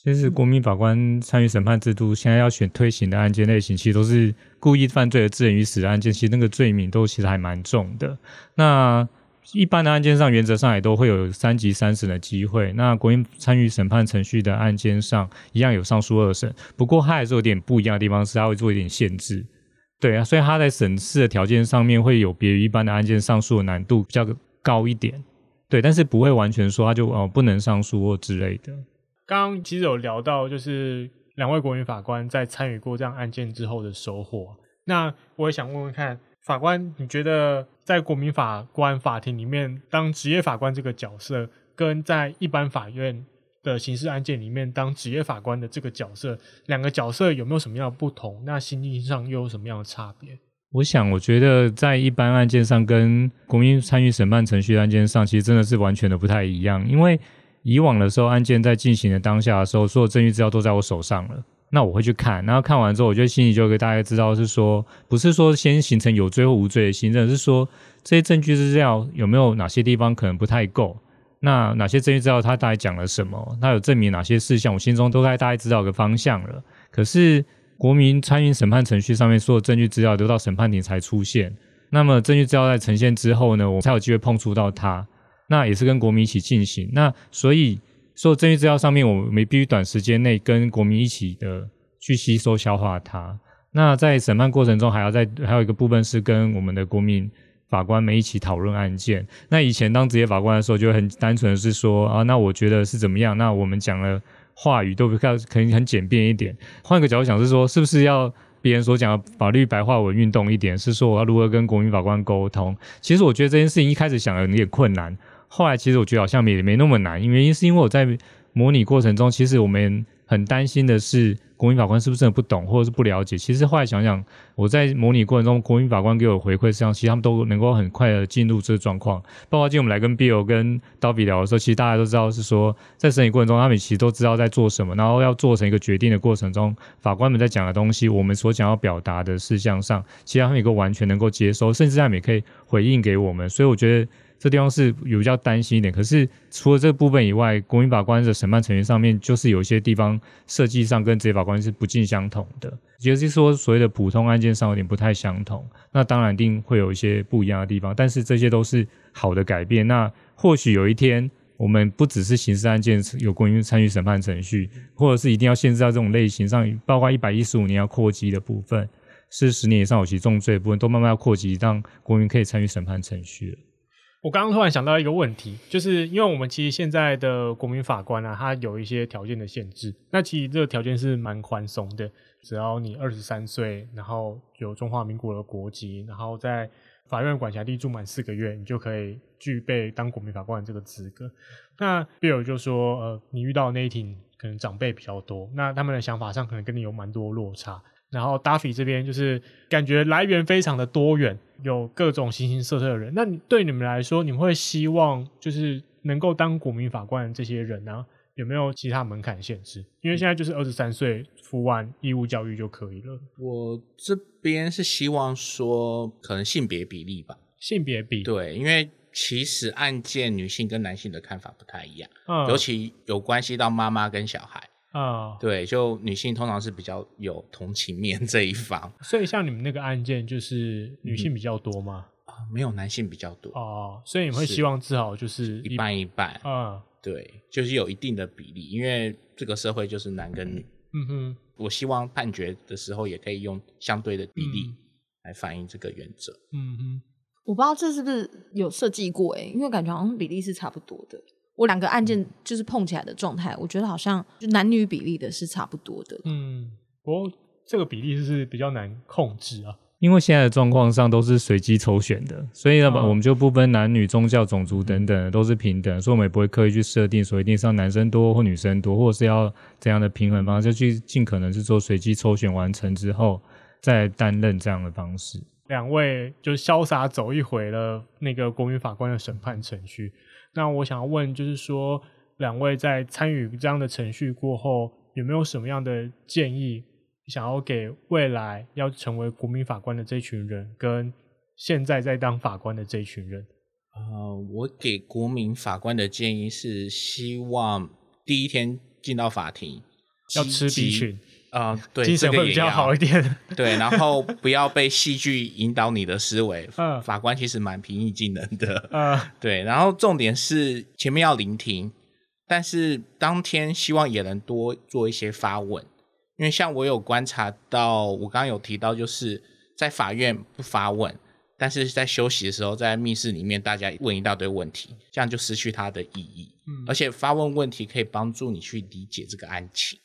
其实国民法官参与审判制度，现在要选推行的案件类型，其实都是故意犯罪的致人于死的案件，其实那个罪名都其实还蛮重的。那一般的案件上，原则上也都会有三级三审的机会。那国民参与审判程序的案件上，一样有上诉二审，不过它还是有点不一样的地方，是它会做一点限制。对啊，所以它在审视的条件上面会有别于一般的案件上诉的难度比较高一点。对，但是不会完全说它就哦不能上诉或之类的。刚刚其实有聊到，就是两位国民法官在参与过这样案件之后的收获。那我也想问问看，法官，你觉得在国民法官法庭里面当职业法官这个角色，跟在一般法院的刑事案件里面当职业法官的这个角色，两个角色有没有什么样的不同？那心境上又有什么样的差别？我想，我觉得在一般案件上跟国民参与审判程序案件上，其实真的是完全的不太一样，因为。以往的时候，案件在进行的当下的时候，所有证据资料都在我手上了。那我会去看，然后看完之后，我觉得心里就大概知道是说，不是说先形成有罪或无罪的心证，是说这些证据资料有没有哪些地方可能不太够。那哪些证据资料它大概讲了什么？它有证明哪些事项？我心中都该大概知道个方向了。可是国民参与审判程序上面所有证据资料留到审判庭才出现，那么证据资料在呈现之后呢，我才有机会碰触到它。那也是跟国民一起进行，那所以说证据资料上面，我们必须短时间内跟国民一起的去吸收消化它。那在审判过程中，还要在还有一个部分是跟我们的国民法官们一起讨论案件。那以前当职业法官的时候，就很单纯的是说啊，那我觉得是怎么样？那我们讲的话语都比较可能很简便一点。换个角度想是说，是不是要别人所讲的法律白话文运动一点？是说我要如何跟国民法官沟通？其实我觉得这件事情一开始想的有点困难。后来其实我觉得好像也没那么难，因为原因是因为我在模拟过程中，其实我们很担心的是国民法官是不是真的不懂或者是不了解。其实后来想想，我在模拟过程中，国民法官给我回馈上，其实他们都能够很快的进入这个状况。包括今天我们来跟 Bill 跟 David 聊的时候，其实大家都知道是说，在审理过程中，他们其实都知道在做什么，然后要做成一个决定的过程中，法官们在讲的东西，我们所想要表达的事项上，其实他们也都完全能够接收，甚至他们也可以回应给我们。所以我觉得。这地方是有比较担心一点，可是除了这部分以外，国民法官的审判程序上面，就是有一些地方设计上跟职业法官是不尽相同的，也就是说所谓的普通案件上有点不太相同。那当然一定会有一些不一样的地方，但是这些都是好的改变。那或许有一天，我们不只是刑事案件有国民参与审判程序，或者是一定要限制到这种类型上，包括一百一十五年要扩及的部分，是十年以上有期重罪的部分，都慢慢要扩及，让国民可以参与审判程序了。我刚刚突然想到一个问题，就是因为我们其实现在的国民法官啊，他有一些条件的限制。那其实这个条件是蛮宽松的，只要你二十三岁，然后有中华民国的国籍，然后在法院管辖地住满四个月，你就可以具备当国民法官的这个资格。那 Bill 就说，呃，你遇到的那一庭可能长辈比较多，那他们的想法上可能跟你有蛮多落差。然后 Duffy 这边就是感觉来源非常的多元，有各种形形色色的人。那对你们来说，你们会希望就是能够当国民法官的这些人呢、啊，有没有其他门槛限制？因为现在就是二十三岁服完义务教育就可以了。我这边是希望说，可能性别比例吧。性别比对，因为其实案件女性跟男性的看法不太一样，嗯、尤其有关系到妈妈跟小孩。啊，uh, 对，就女性通常是比较有同情面这一方，所以像你们那个案件，就是女性比较多吗？啊、嗯，没有男性比较多。哦，uh, 所以你会希望至少就是一半一半啊，uh, 对，就是有一定的比例，因为这个社会就是男跟女，嗯哼，我希望判决的时候也可以用相对的比例来反映这个原则，嗯哼，我不知道这是不是有设计过欸，因为感觉好像比例是差不多的。我两个案件就是碰起来的状态，我觉得好像就男女比例的是差不多的。嗯，不过这个比例是比较难控制啊？因为现在的状况上都是随机抽选的，所以呢，我们就不分男女、宗教、种族等等，都是平等，所以我们也不会刻意去设定说一定是要男生多或女生多，或者是要怎样的平衡方式，就去尽可能是做随机抽选完成之后再担任这样的方式。两位就潇洒走一回了那个国民法官的审判程序。那我想要问，就是说，两位在参与这样的程序过后，有没有什么样的建议，想要给未来要成为国民法官的这群人，跟现在在当法官的这群人？呃，我给国民法官的建议是，希望第一天进到法庭要吃鼻群。啊、呃，对，精神会比较好一点。对，然后不要被戏剧引导你的思维。嗯，法官其实蛮平易近人的。嗯，对。然后重点是前面要聆听，但是当天希望也能多做一些发问，因为像我有观察到，我刚刚有提到，就是在法院不发问，但是在休息的时候，在密室里面大家问一大堆问题，这样就失去它的意义。嗯，而且发问问题可以帮助你去理解这个案情。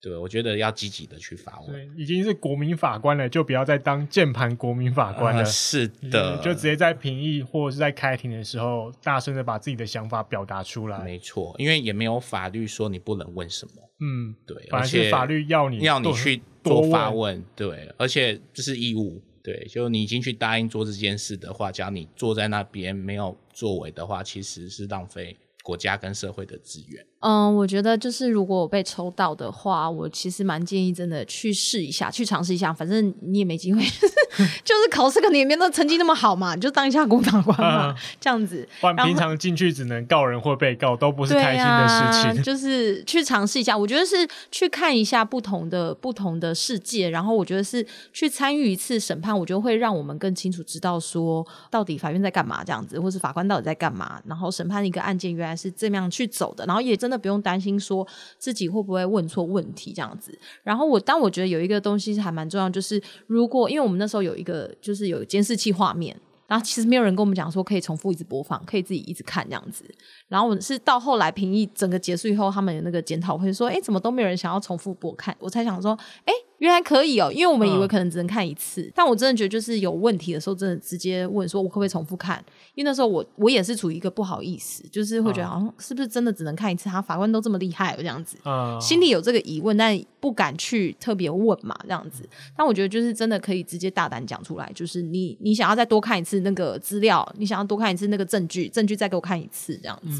对，我觉得要积极的去发问。对，已经是国民法官了，就不要再当键盘国民法官了。呃、是的，就直接在评议或者是在开庭的时候，大声的把自己的想法表达出来。没错，因为也没有法律说你不能问什么。嗯，对，反而是法律要你要你去多发问。对，而且这是义务。对，就你已经去答应做这件事的话，只要你坐在那边没有作为的话，其实是浪费国家跟社会的资源。嗯，我觉得就是如果我被抽到的话，我其实蛮建议真的去试一下，去尝试一下，反正你也没机会，就是考试可能也没那成绩那么好嘛，你就当一下公法官嘛，嗯、这样子。不然平常进去只能告人或被告，都不是开心的事情。啊、就是去尝试一下，我觉得是去看一下不同的不同的世界，然后我觉得是去参与一次审判，我觉得会让我们更清楚知道说到底法院在干嘛这样子，或是法官到底在干嘛，然后审判一个案件原来是这么样去走的，然后也真。那不用担心说自己会不会问错问题这样子。然后我，当我觉得有一个东西还蛮重要，就是如果因为我们那时候有一个就是有监视器画面，然后其实没有人跟我们讲说可以重复一直播放，可以自己一直看这样子。然后我是到后来评议整个结束以后，他们有那个检讨会说，哎，怎么都没有人想要重复播看？我才想说，哎。原来可以哦，因为我们以为可能只能看一次，嗯、但我真的觉得就是有问题的时候，真的直接问说，我可不可以重复看？因为那时候我我也是处于一个不好意思，就是会觉得好像是不是真的只能看一次？他法官都这么厉害，这样子，嗯、心里有这个疑问，但不敢去特别问嘛，这样子。但我觉得就是真的可以直接大胆讲出来，就是你你想要再多看一次那个资料，你想要多看一次那个证据，证据再给我看一次，这样子。嗯、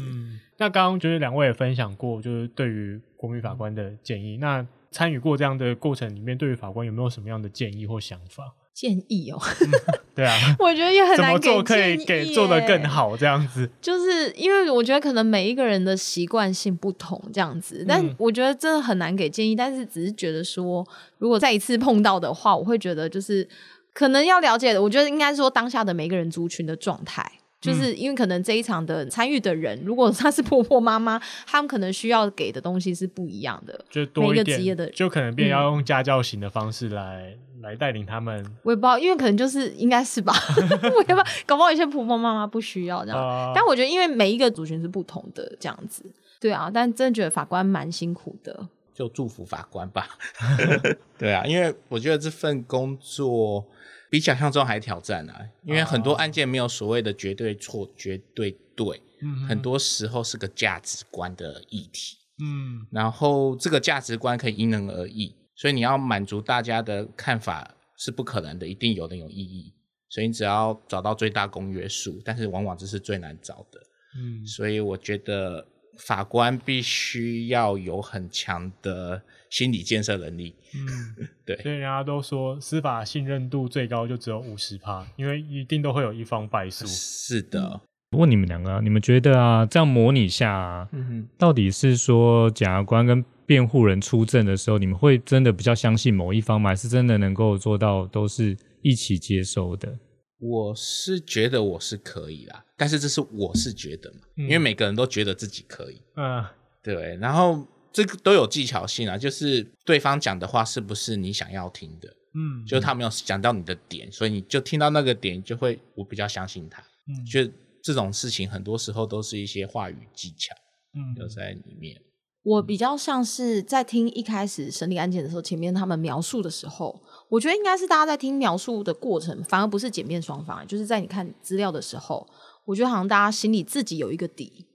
那刚刚就是两位也分享过，就是对于国民法官的建议，那。参与过这样的过程里面，对于法官有没有什么样的建议或想法？建议哦，嗯、对啊，我觉得也很难做可以给做的更好？这样子，就是因为我觉得可能每一个人的习惯性不同，这样子。但我觉得真的很难给建议。但是只是觉得说，如果再一次碰到的话，我会觉得就是可能要了解的。我觉得应该说当下的每个人族群的状态。就是因为可能这一场的参与的人，如果他是婆婆妈妈，他们可能需要给的东西是不一样的。就多一点，职业的就可能变要用家教型的方式来、嗯、来带领他们。我也不知道，因为可能就是应该是吧，我也不知道，搞不好有些婆婆妈妈不需要这样。呃、但我觉得，因为每一个族群是不同的这样子，对啊。但真的觉得法官蛮辛苦的，就祝福法官吧。对啊，因为我觉得这份工作。比想象中还挑战啊！因为很多案件没有所谓的绝对错、绝对对，嗯，很多时候是个价值观的议题，嗯，然后这个价值观可以因人而异，所以你要满足大家的看法是不可能的，一定有人有异议，所以你只要找到最大公约数，但是往往这是最难找的，嗯，所以我觉得法官必须要有很强的。心理建设能力，嗯，对，所以人家都说司法信任度最高就只有五十趴，因为一定都会有一方败诉。是的，问你们两个，你们觉得啊，这样模拟下，啊，嗯，到底是说检察官跟辩护人出证的时候，你们会真的比较相信某一方吗？还是真的能够做到都是一起接收的？我是觉得我是可以啦，但是这是我是觉得嘛，嗯，因为每个人都觉得自己可以，嗯，对，然后。这个都有技巧性啊，就是对方讲的话是不是你想要听的？嗯，就是他没有讲到你的点，所以你就听到那个点，就会我比较相信他。嗯，就这种事情很多时候都是一些话语技巧，嗯，都在里面。我比较像是在听一开始审理案件的时候，前面他们描述的时候，我觉得应该是大家在听描述的过程，反而不是检辩双方，就是在你看资料的时候，我觉得好像大家心里自己有一个底，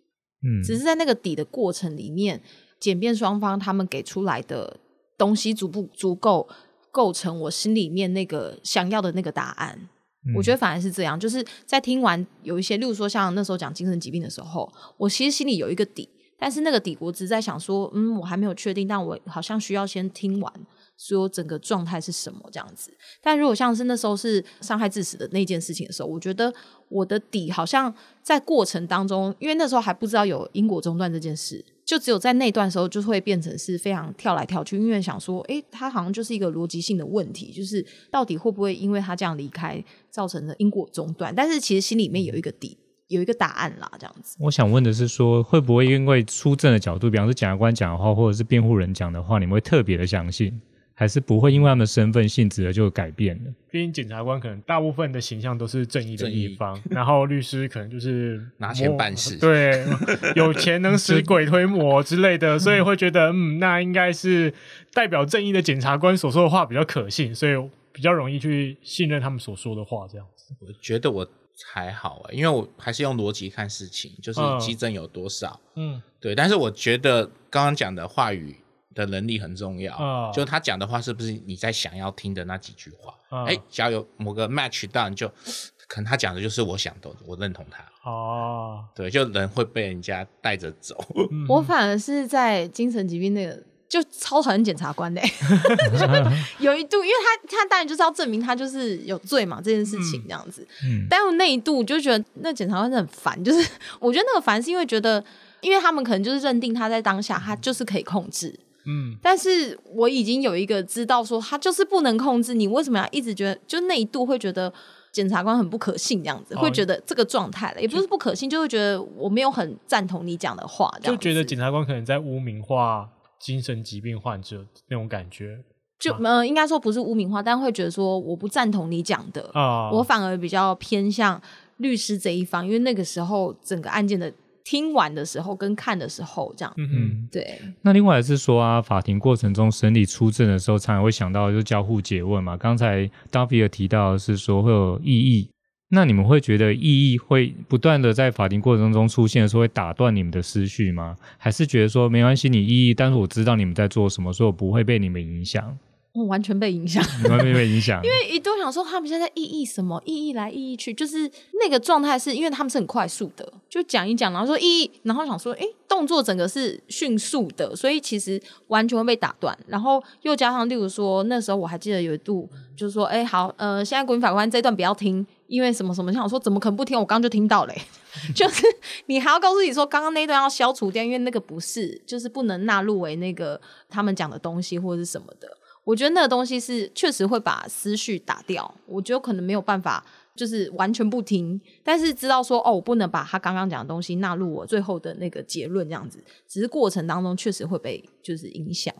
嗯，只是在那个底的过程里面。检辩双方他们给出来的东西足不足够构成我心里面那个想要的那个答案？嗯、我觉得反而是这样，就是在听完有一些，例如说像那时候讲精神疾病的时候，我其实心里有一个底，但是那个底我只在想说，嗯，我还没有确定，但我好像需要先听完，说整个状态是什么这样子。但如果像是那时候是伤害致死的那件事情的时候，我觉得我的底好像在过程当中，因为那时候还不知道有因果中断这件事。就只有在那段时候，就会变成是非常跳来跳去，因为想说，诶，他好像就是一个逻辑性的问题，就是到底会不会因为他这样离开，造成的因果中断？但是其实心里面有一个底，有一个答案啦，这样子。我想问的是说，会不会因为出证的角度，比方说检察官讲的话，或者是辩护人讲的话，你们会特别的相信？还是不会因为他们的身份性质而就改变了。毕竟检察官可能大部分的形象都是正义的一方，然后律师可能就是 拿钱办事，对，有钱能使鬼推磨之类的，所以会觉得嗯，那应该是代表正义的检察官所说的话比较可信，所以比较容易去信任他们所说的话。这样子，我觉得我还好啊，因为我还是用逻辑看事情，就是迹证有多少，嗯，对。但是我觉得刚刚讲的话语。的能力很重要，哦、就他讲的话是不是你在想要听的那几句话？哎、哦，只要有某个 match 到，你就可能他讲的就是我想的，我认同他。哦，对，就人会被人家带着走。我反而是在精神疾病那个，就超讨厌检察官的。有一度，因为他他当然就是要证明他就是有罪嘛，这件事情这样子。嗯，但我那一度就觉得那检察官是很烦，就是我觉得那个烦是因为觉得，因为他们可能就是认定他在当下他就是可以控制。嗯，但是我已经有一个知道说他就是不能控制你，为什么要一直觉得就那一度会觉得检察官很不可信这样子，哦、会觉得这个状态了，也不是不可信，就会觉得我没有很赞同你讲的话，就觉得检察官可能在污名化精神疾病患者那种感觉，就呃应该说不是污名化，但会觉得说我不赞同你讲的，哦、我反而比较偏向律师这一方，因为那个时候整个案件的。听完的时候跟看的时候这样，嗯嗯，对。那另外是说啊，法庭过程中审理出证的时候，常常会想到就是交互诘问嘛。刚才 Duffy 提到的是说会有异议，那你们会觉得异议会不断的在法庭过程中出现的时候会打断你们的思绪吗？还是觉得说没关系，你异议，但是我知道你们在做什么，所以我不会被你们影响？我完全被影响，完全被影响。因为一度想说他们现在意义什么，意义来意义去，就是那个状态是因为他们是很快速的，就讲一讲，然后说意义，然后想说，哎，动作整个是迅速的，所以其实完全会被打断。然后又加上，例如说那时候我还记得有一度，就是说，哎，好，呃，现在国民法官这一段不要听，因为什么什么，想说怎么可能不听？我刚刚就听到嘞，就是你还要告诉你说，刚刚那一段要消除掉，因为那个不是，就是不能纳入为那个他们讲的东西或者是什么的。我觉得那个东西是确实会把思绪打掉，我觉得可能没有办法，就是完全不听，但是知道说哦，我不能把他刚刚讲的东西纳入我最后的那个结论这样子，只是过程当中确实会被就是影响。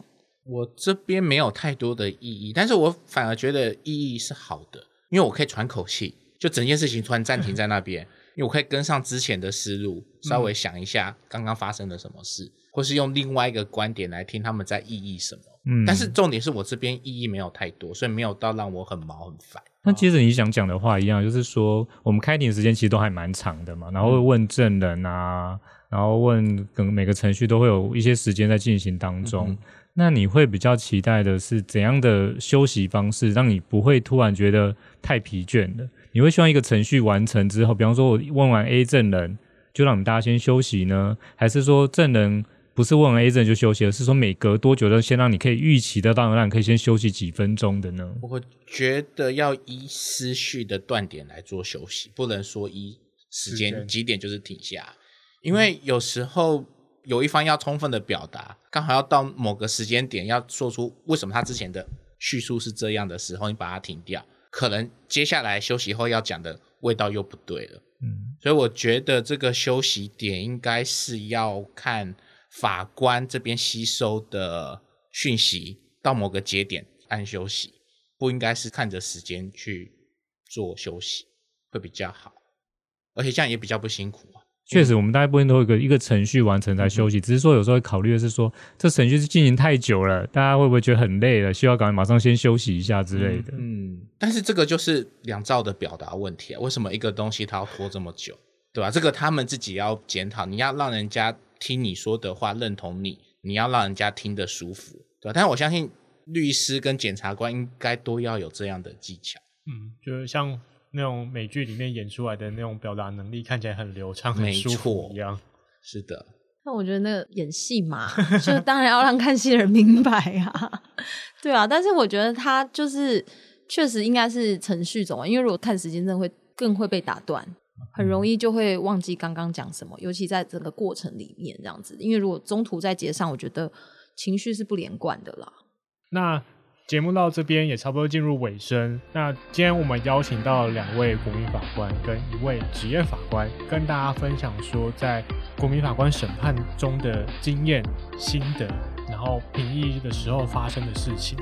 我这边没有太多的意义，但是我反而觉得意义是好的，因为我可以喘口气，就整件事情突然暂停在那边，因为我可以跟上之前的思路，稍微想一下刚刚发生了什么事，嗯、或是用另外一个观点来听他们在意义什么。嗯，但是重点是我这边意义没有太多，所以没有到让我很毛很烦。那接着你想讲的话一样，就是说我们开庭时间其实都还蛮长的嘛，然后会问证人啊，然后问跟每个程序都会有一些时间在进行当中。嗯、那你会比较期待的是怎样的休息方式，让你不会突然觉得太疲倦了？你会希望一个程序完成之后，比方说我问完 A 证人，就让你们大家先休息呢，还是说证人？不是问完 A 证就休息，了是说每隔多久都先让你可以预期的到，让你可以先休息几分钟的呢？我觉得要依思绪的断点来做休息，不能说依时间几点就是停下，因为有时候有一方要充分的表达，刚好要到某个时间点要说出为什么他之前的叙述是这样的时候，你把它停掉，可能接下来休息后要讲的味道又不对了。嗯，所以我觉得这个休息点应该是要看。法官这边吸收的讯息到某个节点按休息，不应该是看着时间去做休息，会比较好，而且这样也比较不辛苦啊。确实，我们大概部分都有一个一个程序完成才休息，嗯、只是说有时候会考虑的是说，这程序是进行太久了，大家会不会觉得很累了，需要赶快马上先休息一下之类的。嗯，但是这个就是两兆的表达问题啊，为什么一个东西它要拖这么久，对吧？这个他们自己要检讨，你要让人家。听你说的话，认同你，你要让人家听得舒服，对吧？但是我相信律师跟检察官应该都要有这样的技巧。嗯，就是像那种美剧里面演出来的那种表达能力看起来很流畅、很舒服一样。是的。那我觉得那个演戏嘛，就当然要让看戏的人明白啊，对啊。但是我觉得他就是确实应该是程序走完，因为如果看时间，真的会更会被打断，很容易就会忘记刚刚讲什么，尤其在整个过程里面这样子。因为如果中途在接上，我觉得情绪是不连贯的啦。那。节目到这边也差不多进入尾声。那今天我们邀请到两位国民法官跟一位职业法官，跟大家分享说在国民法官审判中的经验心得，然后评议的时候发生的事情。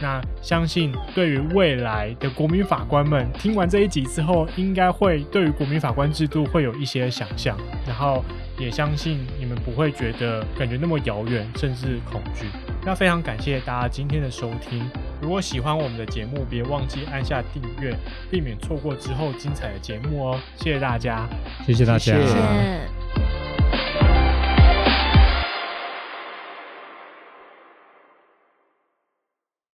那相信对于未来的国民法官们，听完这一集之后，应该会对于国民法官制度会有一些想象，然后也相信你们不会觉得感觉那么遥远，甚至恐惧。那非常感谢大家今天的收听。如果喜欢我们的节目，别忘记按下订阅，避免错过之后精彩的节目哦。谢谢大家，谢谢大家。谢谢。